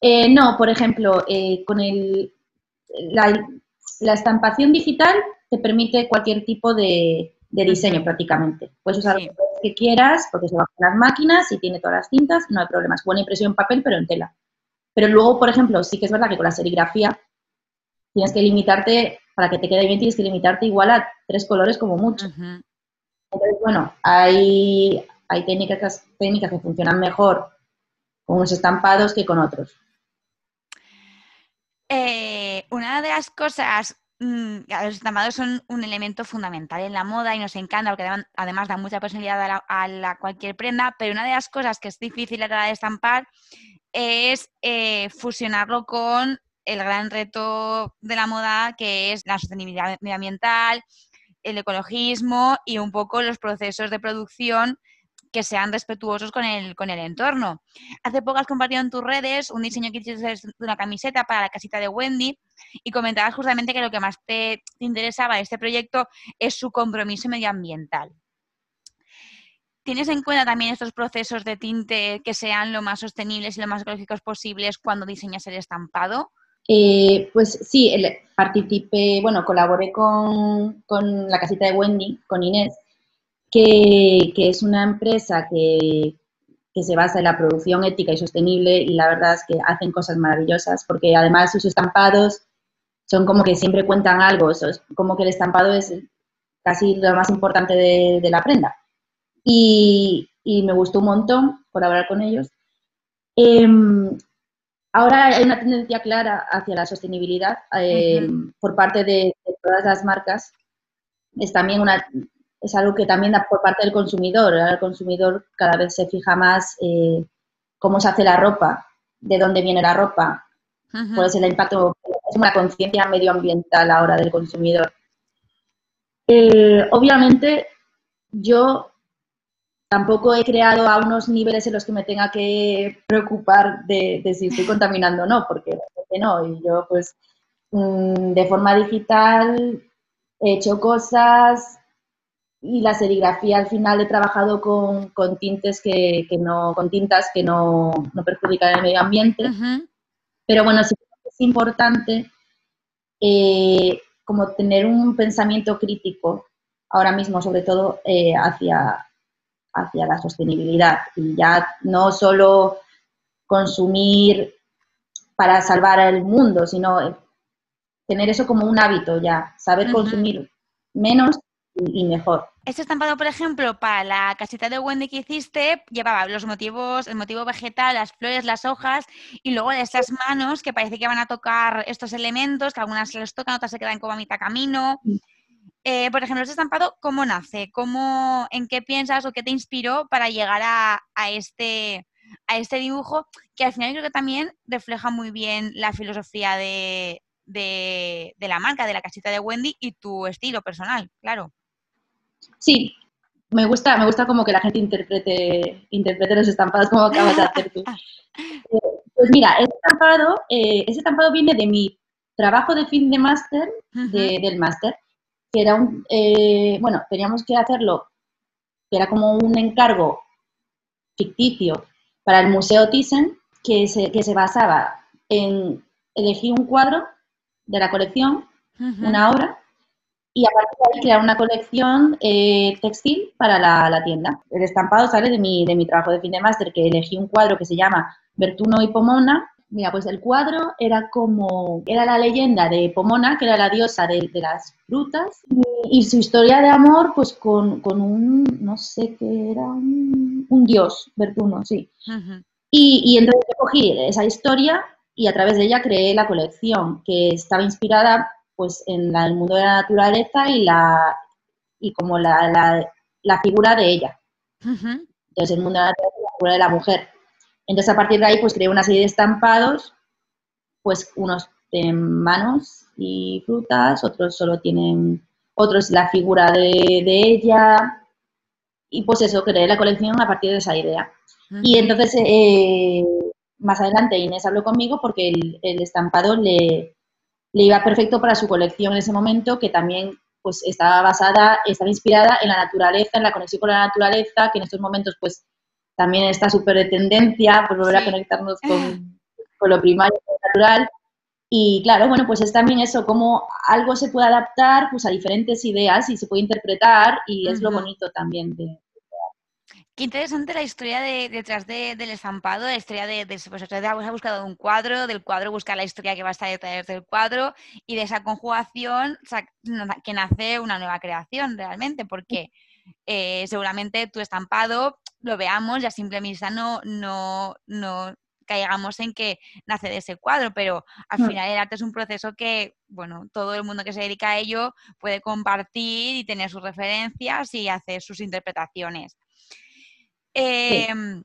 Eh, no, por ejemplo, eh, con el, la, estampación digital te permite cualquier tipo de, diseño prácticamente. Puedes usar lo que quieras porque se va con las máquinas y tiene todas las cintas, no hay problemas. Buena impresión en papel, pero en tela. Pero luego, por ejemplo, sí que es verdad que con la serigrafía tienes que limitarte, para que te quede bien, tienes que limitarte igual a tres colores como mucho. Entonces, bueno, hay, hay técnicas, técnicas que funcionan mejor con unos estampados que con otros. Eh, una de las cosas, mm, los estampados son un elemento fundamental en la moda y nos encanta porque además da mucha personalidad a, la, cualquier prenda, pero una de las cosas que es difícil a la hora de estampar es eh, fusionarlo con el gran reto de la moda que es la sostenibilidad medioambiental, el ecologismo y un poco los procesos de producción que sean respetuosos con el, con el entorno. Hace poco has compartido en tus redes un diseño que hiciste de una camiseta para la casita de Wendy y comentabas justamente que lo que más te, interesaba de este proyecto es su compromiso medioambiental. ¿Tienes en cuenta también estos procesos de tinte que sean lo más sostenibles y lo más ecológicos posibles cuando diseñas el estampado? Eh, pues sí, participé, bueno, colaboré con, con, la casita de Wendy, con Inés, que, es una empresa que, se basa en la producción ética y sostenible y la verdad es que hacen cosas maravillosas porque además sus estampados son como que siempre cuentan algo, es como que el estampado es casi lo más importante de, la prenda. Y, me gustó un montón colaborar con ellos. Em, ahora hay una tendencia clara hacia la sostenibilidad em, por parte de, de, todas las marcas. Es también una, es algo que también da por parte del consumidor. el consumidor cada vez se fija más eh, cómo se hace la ropa, de dónde viene la ropa, cuál es el impacto, es una conciencia medioambiental ahora del consumidor. Eh, obviamente, yo tampoco he creado a unos niveles en los que me tenga que preocupar de, si estoy contaminando o no, porque no. Y yo, pues, mm, de forma digital he hecho cosas y la serigrafía al final he trabajado con, con tintes que, que, no, con tintas que no, no perjudican el medio ambiente. Pero bueno, sí es importante eh, como tener un pensamiento crítico ahora mismo, sobre todo eh, hacia, hacia la sostenibilidad. Y ya no solo consumir para salvar el mundo, sino tener eso como un hábito ya, saber consumir menos y mejor. Este estampado, por ejemplo, para la casita de Wendy que hiciste, llevaba los motivos, el motivo vegetal, las flores, las hojas, y luego de estas manos que parece que van a tocar estos elementos, que algunas se les tocan, otras se quedan como a mitad camino. Eh, por ejemplo, este estampado, ¿cómo nace? ¿Cómo, ¿En qué piensas o qué te inspiró para llegar a, este, a este dibujo? Que al final creo que también refleja muy bien la filosofía de, de la marca, de la casita de Wendy y tu estilo personal, claro. Sí, me gusta, me gusta como que la gente interprete, interprete los estampados como acabas de hacer tú. Eh, pues mira, ese estampado, eh, ese estampado viene de mi trabajo de fin de máster, del máster, que era un, eh, bueno, teníamos que hacerlo, que era como un encargo ficticio para el Museo Thyssen, que se, que se basaba en elegir un cuadro de la colección, una obra, y a partir de ahí crear una colección eh, textil para la, tienda. El estampado sale de mi, de mi trabajo de fin de máster, que elegí un cuadro que se llama Bertuno y Pomona. Mira, pues el cuadro era como, era la leyenda de Pomona, que era la diosa de, las frutas, y, su historia de amor, pues con, un, no sé qué era, un, dios, Bertuno, sí. y, y entonces yo cogí esa historia y a través de ella creé la colección, que estaba inspirada pues en el mundo de la naturaleza y la y como la, la, figura de ella. Entonces, el mundo de la naturaleza la figura de la mujer. Entonces, a partir de ahí, pues creé una serie de estampados, pues unos tienen manos y frutas, otros solo tienen, otros la figura de, ella, y pues eso, creé la colección a partir de esa idea. Y entonces, eh, más adelante Inés habló conmigo porque el, estampado le, le, iba perfecto para su colección en ese momento, que también pues estaba basada, estaba inspirada en la naturaleza, en la conexión con la naturaleza, que en estos momentos pues también está súper de tendencia, pues volver a conectarnos con, con lo primario, con lo natural. Y claro, bueno, pues es también eso, como algo se puede adaptar pues, a diferentes ideas y se puede interpretar y es lo bonito también de, Qué interesante la historia de, detrás del estampado, la historia de, de pues, has buscado un cuadro, del cuadro buscar la historia que va a estar detrás del cuadro y de esa conjugación que nace una nueva creación realmente, porque eh, seguramente tu estampado lo veamos y a simple vista no, no, no caigamos en que nace de ese cuadro, pero al mm. final el arte es un proceso que, bueno, todo el mundo que se dedica a ello puede compartir y tener sus referencias y hacer sus interpretaciones. Em,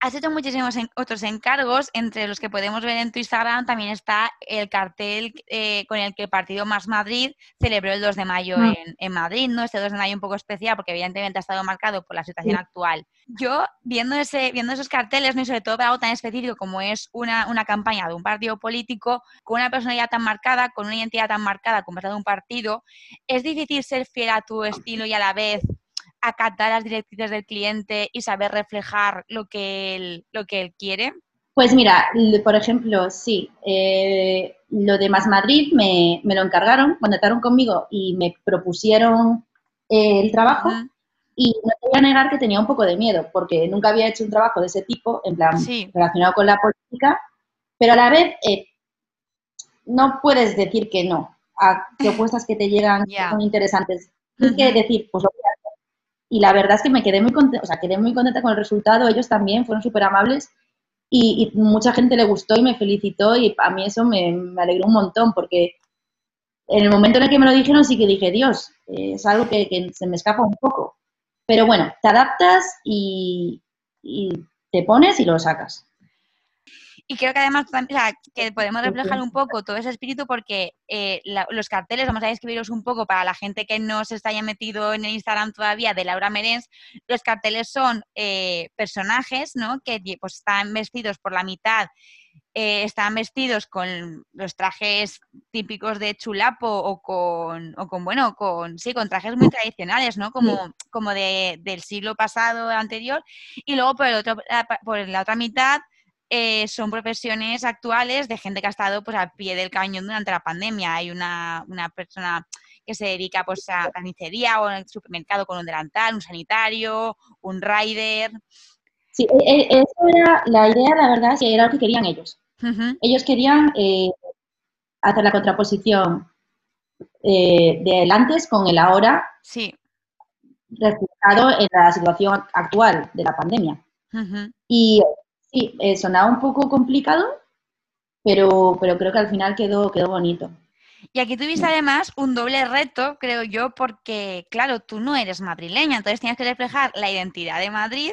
has hecho muchísimos otros encargos, entre los que podemos ver en tu Instagram también está el cartel eh, con el que el partido Más Madrid celebró el 2 de mayo mm. en, Madrid, ¿no? Este 2 de mayo un poco especial porque evidentemente ha estado marcado por la situación actual. Yo, viendo, ese, viendo esos carteles, ¿no? y sobre todo para algo tan específico como es una, una, campaña de un partido político, con una personalidad tan marcada, con una identidad tan marcada como es la de un partido, es difícil ser fiel a tu estilo y a la vez acatar las directrices del cliente y saber reflejar lo que él, lo que él quiere? Pues mira, por ejemplo, sí, eh, lo de Más Madrid me, lo encargaron, conectaron conmigo y me propusieron eh, el trabajo. Y no te voy a negar que tenía un poco de miedo, porque nunca había hecho un trabajo de ese tipo, en plan, relacionado con la política, pero a la vez eh, no puedes decir que no a propuestas que te llegan que son interesantes. Tienes que decir, pues lo voy y la verdad es que me quedé muy contenta, o sea, quedé muy contenta con el resultado, ellos también fueron súper amables y, mucha gente le gustó y me felicitó y a mí eso me, alegró un montón porque en el momento en el que me lo dijeron sí que dije, Dios, es algo que, se me escapa un poco. Pero bueno, te adaptas y te pones y lo sacas. Y creo que además que podemos reflejar un poco todo ese espíritu porque eh, los carteles, vamos a describirlos un poco para la gente que no se está haya metido en el Instagram todavía de Laura Merens, los carteles son eh, personajes ¿no? que pues, están vestidos por la mitad eh, están vestidos con los trajes típicos de chulapo o con, o con bueno, con, sí, con trajes muy tradicionales, ¿no? Como, como de, del siglo pasado anterior. Y luego por, el otro, por la otra mitad eh, son profesiones actuales de gente que ha estado pues, al pie del cañón durante la pandemia. Hay una, persona que se dedica pues, a carnicería o en el supermercado con un delantal, un sanitario, un rider. Sí, e, e, eso era la idea, la verdad, que era lo que querían ellos. Ellos querían eh, hacer la contraposición eh, del antes con el ahora, sí. reflejado en la situación actual de la pandemia. Y Sí, eh, sonaba un poco complicado, pero, pero creo que al final quedó, quedó bonito. Y aquí tuviste además un doble reto, creo yo, porque, claro, tú no eres madrileña, entonces tienes que reflejar la identidad de Madrid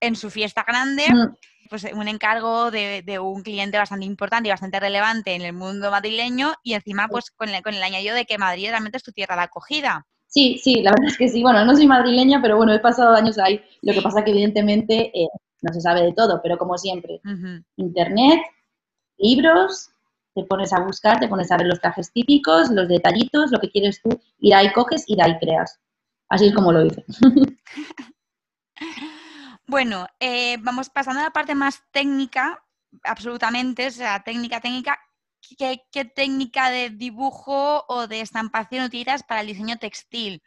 en su fiesta grande, mm. pues un encargo de, un cliente bastante importante y bastante relevante en el mundo madrileño y encima pues con el, con el añadido de que Madrid realmente es tu tierra de acogida. Sí, sí, la verdad es que sí. Bueno, no soy madrileña, pero bueno, he pasado años ahí. Lo que pasa que evidentemente eh, no se sabe de todo, pero como siempre, internet, libros, te pones a buscar, te pones a ver los trajes típicos, los detallitos, lo que quieres tú, ir ahí coges y de ahí creas. Así es como lo hice. bueno, eh, vamos pasando a la parte más técnica, absolutamente, o sea, técnica, técnica. ¿Qué, ¿Qué, técnica de dibujo o de estampación utilizas para el diseño textil?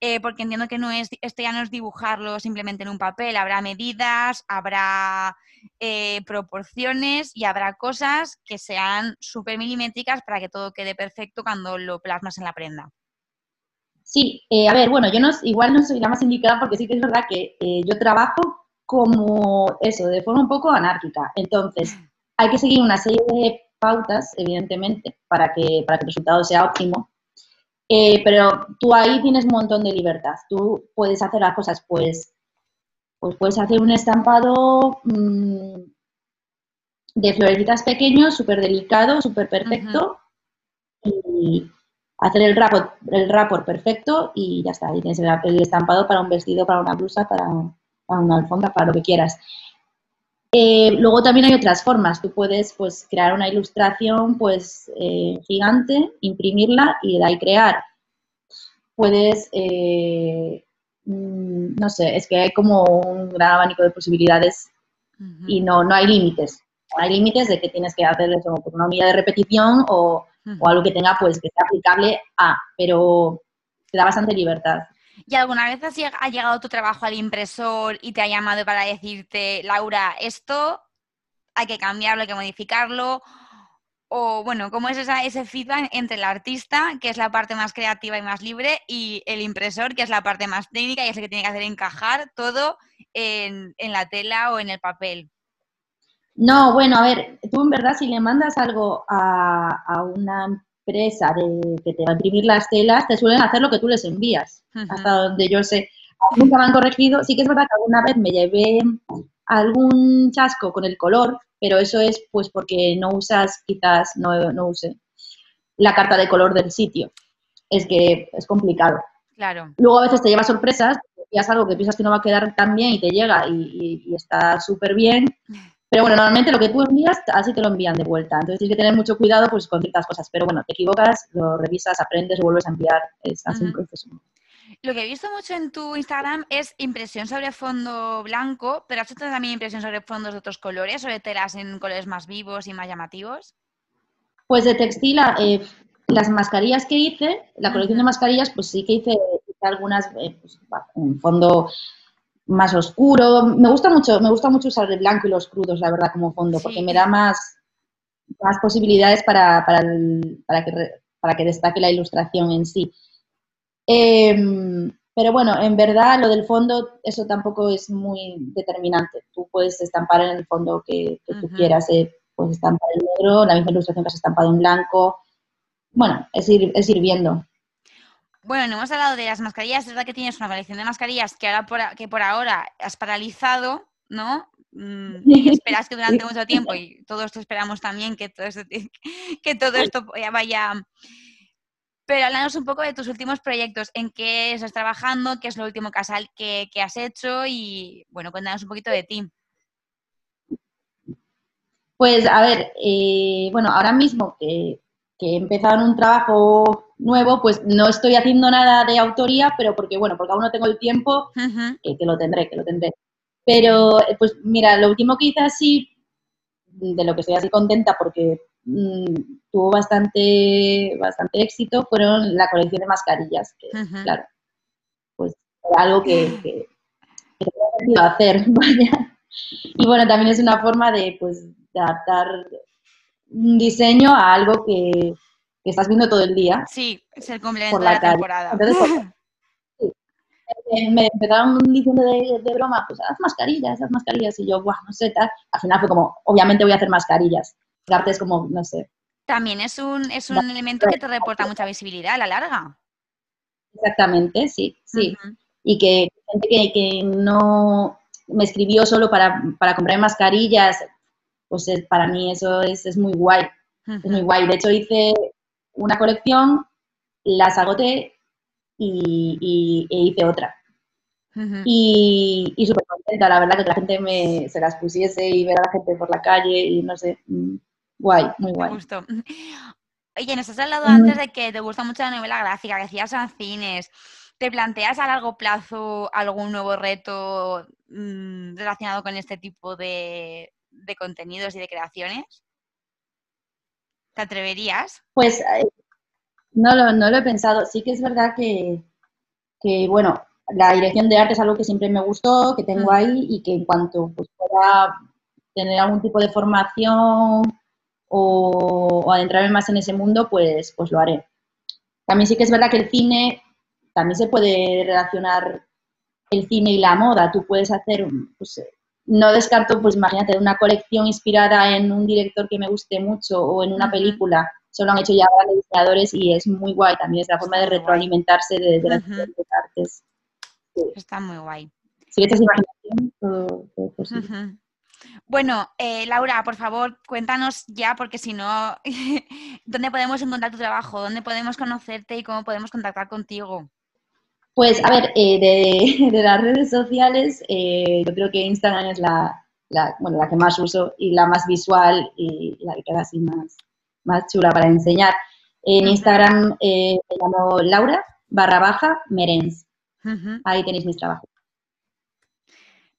Eh, porque entiendo que no es, esto ya no es dibujarlo simplemente en un papel, habrá medidas, habrá eh, proporciones y habrá cosas que sean súper milimétricas para que todo quede perfecto cuando lo plasmas en la prenda. Sí, eh, a ver, bueno, yo no, igual no soy la más indicada porque sí que es verdad que yo trabajo como eso, de forma un poco anárquica. Entonces, hay que seguir una serie de pautas, evidentemente, para que, para que el resultado sea óptimo. Eh, pero tú ahí tienes un montón de libertad. Tú puedes hacer las cosas, pues, pues puedes hacer un estampado mm, de florecitas pequeños, súper delicado, súper perfecto, y hacer el rapport, el rapport perfecto y ya está. Ahí tienes el, estampado para un vestido, para una blusa, para, una alfombra, para lo que quieras. Eh, luego también hay otras formas. Tú puedes pues, crear una ilustración pues, eh, gigante, imprimirla y de ahí crear. Puedes, eh, mm, no sé, es que hay como un gran abanico de posibilidades y no, no hay límites. hay límites de que tienes que hacer eso por una unidad de repetición o, o, algo que tenga, pues, que sea aplicable a, pero te da bastante libertad. ¿Y alguna vez ha llegado tu trabajo al impresor y te ha llamado para decirte, Laura, esto hay que cambiarlo, hay que modificarlo? O bueno, ¿cómo es ese feedback entre el artista, que es la parte más creativa y más libre, y el impresor, que es la parte más técnica y es el que tiene que hacer encajar todo en, la tela o en el papel? No, bueno, a ver, tú en verdad si le mandas algo a, a una empresa de, que te va a imprimir las telas, te suelen hacer lo que tú les envías, hasta donde yo sé. Nunca me han corregido. Sí que es verdad que alguna vez me llevé algún chasco con el color, pero eso es pues porque no usas, quizás no, no use la carta de color del sitio. Es que es complicado. Claro. Luego a veces te lleva sorpresas, es algo que piensas que no va a quedar tan bien y te llega y, y está súper bien Pero bueno, normalmente lo que tú envías, así te lo envían de vuelta. Entonces tienes que tener mucho cuidado pues, con ciertas cosas. Pero bueno, te equivocas, lo revisas, aprendes, vuelves a enviar. Es así un proceso. Lo que he visto mucho en tu Instagram es impresión sobre fondo blanco, pero ¿has hecho también impresión sobre fondos de otros colores, sobre telas en colores más vivos y más llamativos? Pues de textil, eh, las mascarillas que hice, la colección de mascarillas, pues sí que hice, algunas, eh, pues, un fondo más oscuro. Me gusta mucho, me gusta mucho usar el blanco y los crudos, la verdad, como fondo, porque me da más, más posibilidades para, para, para, que, para que destaque la ilustración en sí. Em, pero bueno, en verdad lo del fondo, eso tampoco es muy determinante. Tú puedes estampar en el fondo que, tú quieras. Eh, puedes estampar en negro, la misma ilustración que has estampado en blanco. Bueno, es ir, es ir viendo. Bueno, no hemos hablado de las mascarillas. Es verdad que tienes una colección de mascarillas que, ahora por, que por ahora has paralizado, ¿no? Mm, y esperas que durante mucho tiempo, y todos esto esperamos también que todo esto, que todo esto vaya... Pero háblanos un poco de tus últimos proyectos, en qué estás trabajando, qué es lo último que has, que, has hecho y, bueno, cuéntanos un poquito de ti. Pues, a ver, eh, bueno, ahora mismo que que he empezado en un trabajo nuevo, pues no estoy haciendo nada de autoría, pero porque, bueno, porque aún no tengo el tiempo, que, lo tendré, que lo tendré. Pero, eh, pues mira, lo último que hice así, de lo que estoy así contenta porque mm, tuvo bastante, bastante éxito, fueron la colección de mascarillas, que, claro, pues algo que, que, que hacer, vaya. Y bueno, también es una forma de, pues, de adaptar un diseño a algo que, estás viendo todo el día. Sí, es el complemento de la, temporada. Entonces, pues, me empezaron diciendo de, de, broma, pues haz mascarillas, haz mascarillas. Y yo, guau, no sé, tal. Al final fue como, obviamente voy a hacer mascarillas. El arte es como, no sé. También es un, es un elemento que te reporta mucha visibilidad a la larga. Exactamente, sí, sí. Y que gente que, que, no me escribió solo para, para comprar mascarillas, pues para mí eso es, muy guay. Es muy guay. De hecho, hice una colección, las agoté y, e hice otra. Y, y súper contenta, la verdad, que la gente me, se las pusiese y ver a la gente por la calle y no sé, mm, guay, muy guay. Gustó. Oye, nos has hablado antes de que te gusta mucho la novela gráfica, que hacías cines. ¿Te planteas a largo plazo algún nuevo reto mm, relacionado con este tipo de, de contenidos y de creaciones? ¿Te atreverías? Pues eh, no, lo, no lo he pensado. Sí que es verdad que, bueno, la dirección de arte es algo que siempre me gustó, que tengo ahí y que en cuanto pues, pueda tener algún tipo de formación o, o, adentrarme más en ese mundo, pues, pues lo haré. También sí que es verdad que el cine también se puede relacionar el cine y la moda. Tú puedes hacer pues, no descarto, pues imagínate, una colección inspirada en un director que me guste mucho o en una película. Eso lo han hecho ya grandes diseñadores y es muy guay también, es la forma de retroalimentarse de, las artes. Está muy guay. Si imaginación, todo, todo posible. Bueno, eh, Laura, por favor, cuéntanos ya, porque si no, ¿dónde podemos encontrar tu trabajo? ¿Dónde podemos conocerte y cómo podemos contactar contigo? Pues a ver, eh, de, las redes sociales, eh, yo creo que Instagram es la, la, bueno, la que más uso y la más visual y la que queda así más, más chula para enseñar. En Instagram eh, me llamo Laura barra baja Merens. Ahí tenéis mis trabajos.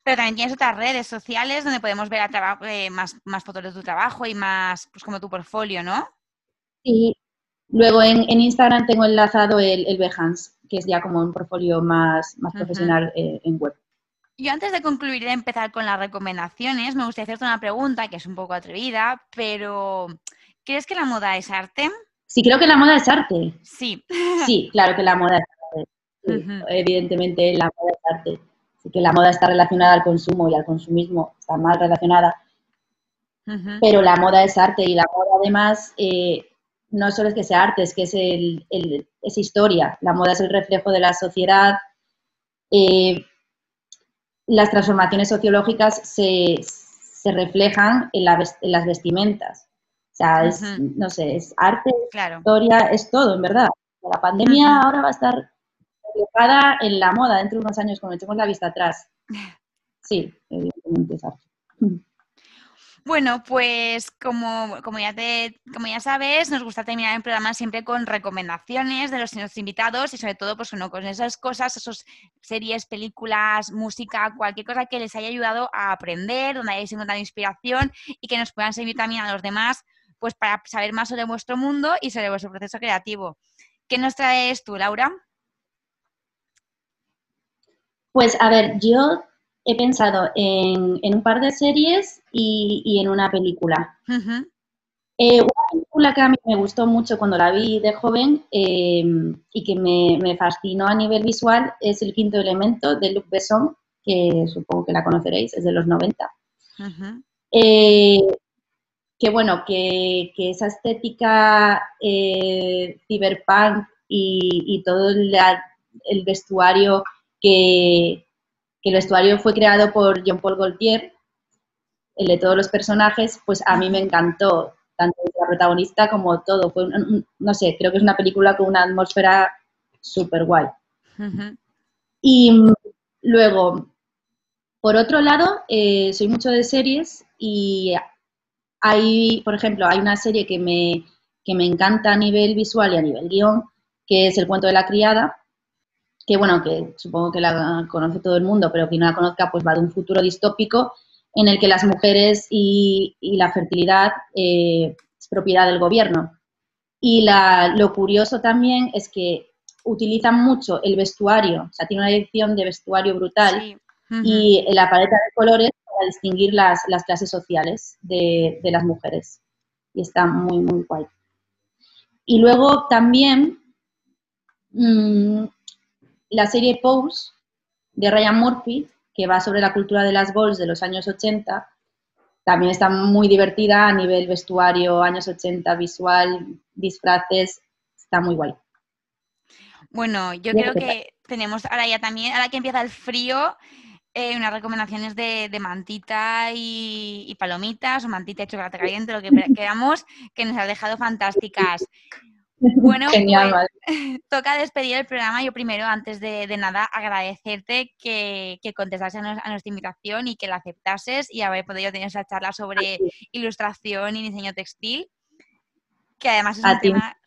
Pero también tienes otras redes sociales donde podemos ver eh, más, más fotos de tu trabajo y más, pues como tu portfolio, ¿no? Sí. Luego en, Instagram tengo enlazado el, el Behance, que es ya como un portfolio más, más profesional eh, en web. Yo antes de concluir y de empezar con las recomendaciones, me gustaría hacerte una pregunta que es un poco atrevida, pero ¿crees que la moda es arte? Sí, creo que la moda es arte. Sí. Sí, claro que la moda es arte. Evidentemente la moda es arte. Sí que la moda está relacionada al consumo y al consumismo está mal relacionada. Pero la moda es arte y la moda además eh, no solo es que sea arte, es que es, el, es historia. La moda es el reflejo de la sociedad. Eh, las transformaciones sociológicas se, reflejan en, las vestimentas. O sea, es, no sé, es arte, historia, es todo, en verdad. La pandemia ahora va a estar reflejada en la moda dentro de unos años cuando echemos la vista atrás. Sí, evidentemente es arte. Bueno, pues como, como, ya te, como ya sabes, nos gusta terminar el programa siempre con recomendaciones de los invitados y sobre todo pues, con esas cosas, esas series, películas, música, cualquier cosa que les haya ayudado a aprender, donde hayáis encontrado inspiración y que nos puedan servir también a los demás pues para saber más sobre vuestro mundo y sobre vuestro proceso creativo. ¿Qué nos traes tú, Laura? Pues a ver, yo he pensado en, un par de series y, en una película. Eh, una película que a mí me gustó mucho cuando la vi de joven em, y que me, fascinó a nivel visual es El quinto elemento de Luc Besson, que supongo que la conoceréis, es de los 90. Eh, que bueno, que, esa estética eh, cyberpunk y, todo el vestuario que, el vestuario fue creado por Jean-Paul Gaultier, el de todos los personajes, pues a mí me encantó, tanto la protagonista como todo. Fue, no sé, creo que es una película con una atmósfera súper guay. Y mm, luego, por otro lado, eh, soy mucho de series y hay, por ejemplo, hay una serie que me, que me encanta a nivel visual y a nivel guion, que es El cuento de la criada, que bueno, que supongo que la conoce todo el mundo, pero quien no la conozca, pues va de un futuro distópico en el que las mujeres y, la fertilidad eh, es propiedad del gobierno. Y lo curioso también es que utilizan mucho el vestuario, o sea, tiene una edición de vestuario brutal y la paleta de colores para distinguir las, clases sociales de, las mujeres. Y está muy, muy guay. Y luego también mm, la serie Pose de Ryan Murphy, que va sobre la cultura de las balls de los años 80, también está muy divertida a nivel vestuario, años 80, visual, disfraces, está muy guay. Bueno, yo creo que tenemos ahora ya también, ahora que empieza el frío, eh, unas recomendaciones de, mantita y, palomitas o mantita y chocolate caliente, lo que queramos, que nos ha dejado fantásticas. Bueno, pues, toca despedir el programa. Yo primero, antes de, nada, agradecerte que, que contestases a, nuestra invitación y que la aceptases y haber podido tener esa charla sobre ilustración y diseño textil, que además es un tema...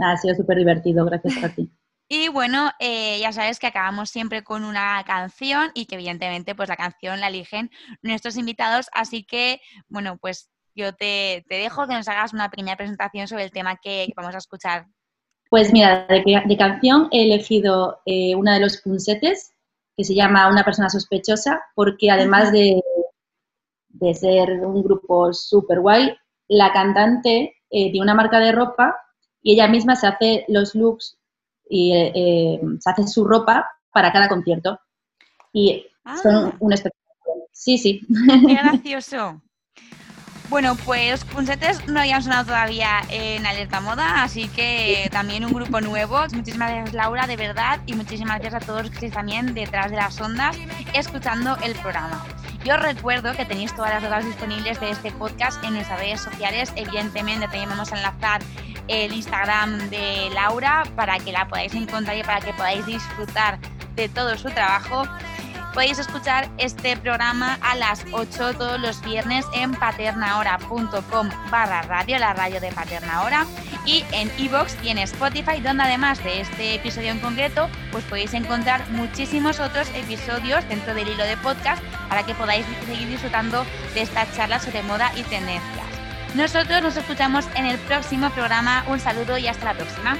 ha sido súper divertido, gracias a ti. Y bueno, eh, ya sabes que acabamos siempre con una canción y que evidentemente pues la canción la eligen nuestros invitados, así que bueno, pues yo te, dejo que nos hagas una pequeña presentación sobre el tema que vamos a escuchar. Pues mira, de, canción he elegido eh, una de los punsetes que se llama Una persona sospechosa, porque además de, de ser un grupo súper guay, la cantante eh, tiene una marca de ropa y ella misma se hace los looks y eh, se hace su ropa para cada concierto. Y son ah. un espectáculo. Sí, sí. Qué gracioso. Bueno, pues Punsetes no habían sonado todavía en Alerta Moda, así que también un grupo nuevo. Muchísimas gracias Laura, de verdad, y muchísimas gracias a todos los que estáis también detrás de las ondas escuchando el programa. Yo os recuerdo que tenéis todas las dudas disponibles de este podcast en nuestras redes sociales. Evidentemente también vamos a enlazar el Instagram de Laura para que la podáis encontrar y para que podáis disfrutar de todo su trabajo. Podéis escuchar este programa a las 8 todos los viernes en paternahora.com barra radio, la radio de Paternahora, y en iVoox y en Spotify, donde además de este episodio en concreto, pues podéis encontrar muchísimos otros episodios dentro del hilo de podcast para que podáis seguir disfrutando de estas charlas sobre moda y tendencias. Nosotros nos escuchamos en el próximo programa. Un saludo y hasta la próxima.